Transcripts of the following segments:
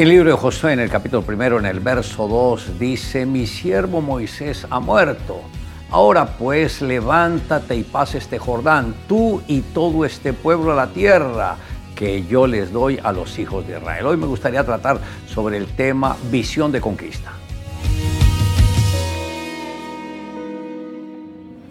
El libro de Josué en el capítulo primero, en el verso 2, dice, mi siervo Moisés ha muerto. Ahora pues levántate y pasa este Jordán, tú y todo este pueblo a la tierra que yo les doy a los hijos de Israel. Hoy me gustaría tratar sobre el tema visión de conquista.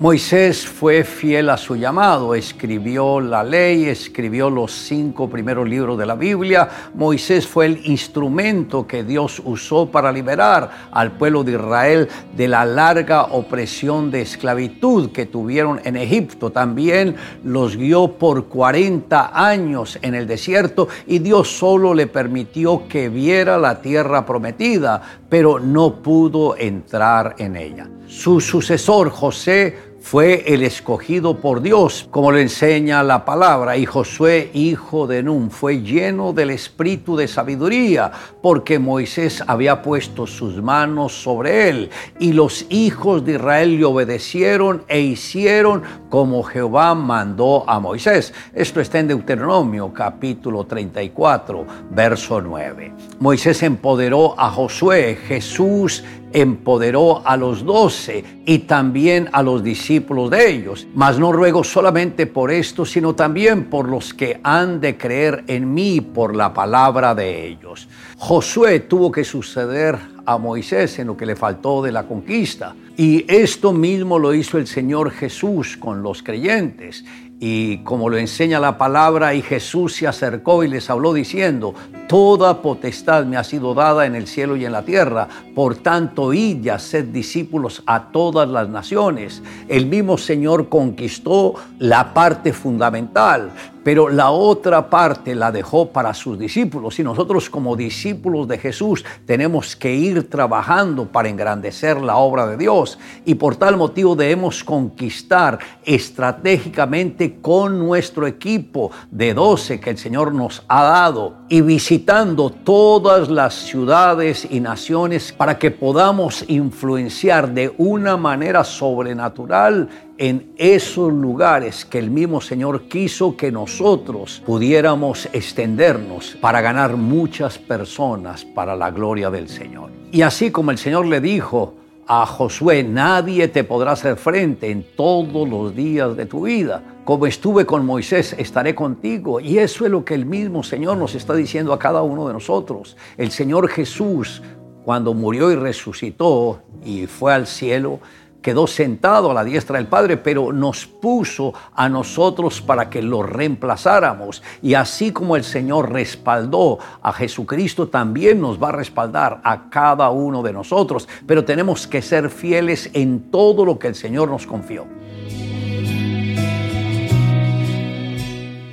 Moisés fue fiel a su llamado, escribió la ley, escribió los cinco primeros libros de la Biblia. Moisés fue el instrumento que Dios usó para liberar al pueblo de Israel de la larga opresión de esclavitud que tuvieron en Egipto. También los guió por 40 años en el desierto y Dios solo le permitió que viera la tierra prometida, pero no pudo entrar en ella. Su sucesor, José, fue el escogido por Dios, como lo enseña la palabra, y Josué, hijo de Nun, fue lleno del espíritu de sabiduría, porque Moisés había puesto sus manos sobre él, y los hijos de Israel le obedecieron e hicieron como Jehová mandó a Moisés. Esto está en Deuteronomio capítulo 34, verso 9. Moisés empoderó a Josué, Jesús empoderó a los doce y también a los discípulos de ellos. Mas no ruego solamente por esto, sino también por los que han de creer en mí por la palabra de ellos. Josué tuvo que suceder a Moisés en lo que le faltó de la conquista. Y esto mismo lo hizo el Señor Jesús con los creyentes. Y como lo enseña la palabra, y Jesús se acercó y les habló diciendo, Toda potestad me ha sido dada en el cielo y en la tierra, por tanto, id y sed discípulos a todas las naciones. El mismo Señor conquistó la parte fundamental, pero la otra parte la dejó para sus discípulos y nosotros como discípulos de Jesús tenemos que ir trabajando para engrandecer la obra de Dios y por tal motivo debemos conquistar estratégicamente con nuestro equipo de 12 que el Señor nos ha dado y visitando todas las ciudades y naciones para que podamos influenciar de una manera sobrenatural en esos lugares que el mismo Señor quiso que nosotros pudiéramos extendernos para ganar muchas personas para la gloria del Señor. Y así como el Señor le dijo a Josué, nadie te podrá hacer frente en todos los días de tu vida. Como estuve con Moisés, estaré contigo. Y eso es lo que el mismo Señor nos está diciendo a cada uno de nosotros. El Señor Jesús, cuando murió y resucitó y fue al cielo, quedó sentado a la diestra del Padre, pero nos puso a nosotros para que lo reemplazáramos. Y así como el Señor respaldó a Jesucristo, también nos va a respaldar a cada uno de nosotros. Pero tenemos que ser fieles en todo lo que el Señor nos confió.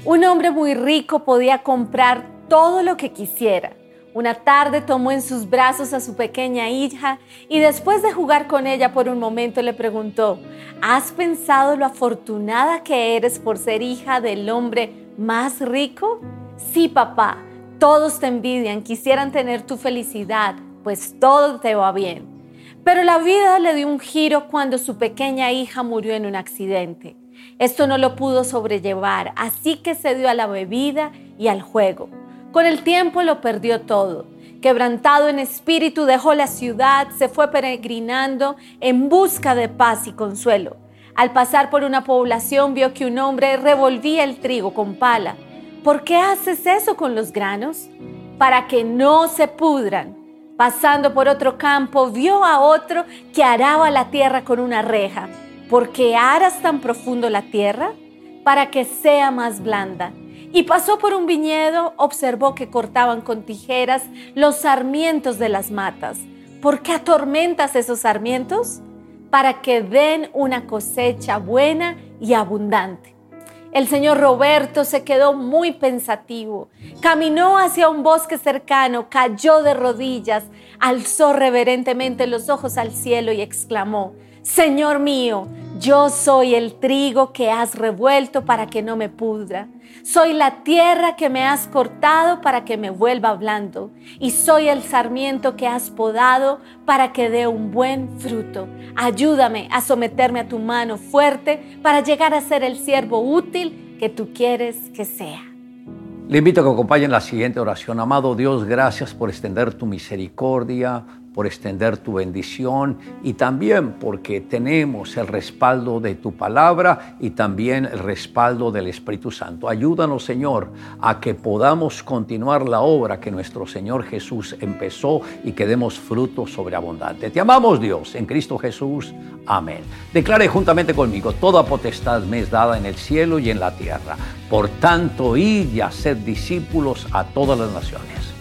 Un hombre muy rico podía comprar todo lo que quisiera una tarde tomó en sus brazos a su pequeña hija y después de jugar con ella por un momento le preguntó, ¿has pensado lo afortunada que eres por ser hija del hombre más rico? Sí, papá, todos te envidian, quisieran tener tu felicidad, pues todo te va bien. Pero la vida le dio un giro cuando su pequeña hija murió en un accidente. Esto no lo pudo sobrellevar, así que se dio a la bebida y al juego. Con el tiempo lo perdió todo. Quebrantado en espíritu, dejó la ciudad, se fue peregrinando en busca de paz y consuelo. Al pasar por una población vio que un hombre revolvía el trigo con pala. ¿Por qué haces eso con los granos? Para que no se pudran. Pasando por otro campo, vio a otro que araba la tierra con una reja. ¿Por qué aras tan profundo la tierra? Para que sea más blanda y pasó por un viñedo, observó que cortaban con tijeras los sarmientos de las matas. ¿Por qué atormentas esos sarmientos? Para que den una cosecha buena y abundante. El señor Roberto se quedó muy pensativo. Caminó hacia un bosque cercano, cayó de rodillas, alzó reverentemente los ojos al cielo y exclamó, Señor mío, yo soy el trigo que has revuelto para que no me pudra. Soy la tierra que me has cortado para que me vuelva blando. Y soy el sarmiento que has podado para que dé un buen fruto. Ayúdame a someterme a tu mano fuerte para llegar a ser el siervo útil que tú quieres que sea. Le invito a que acompañen la siguiente oración. Amado Dios, gracias por extender tu misericordia, por extender tu bendición y también porque tenemos el respaldo de tu palabra y también el respaldo del Espíritu Santo. Ayúdanos, Señor, a que podamos continuar la obra que nuestro Señor Jesús empezó y que demos fruto sobreabundante. Te amamos, Dios, en Cristo Jesús. Amén. Declare juntamente conmigo, toda potestad me es dada en el cielo y en la tierra. Por tanto, id y haced discípulos a todas las naciones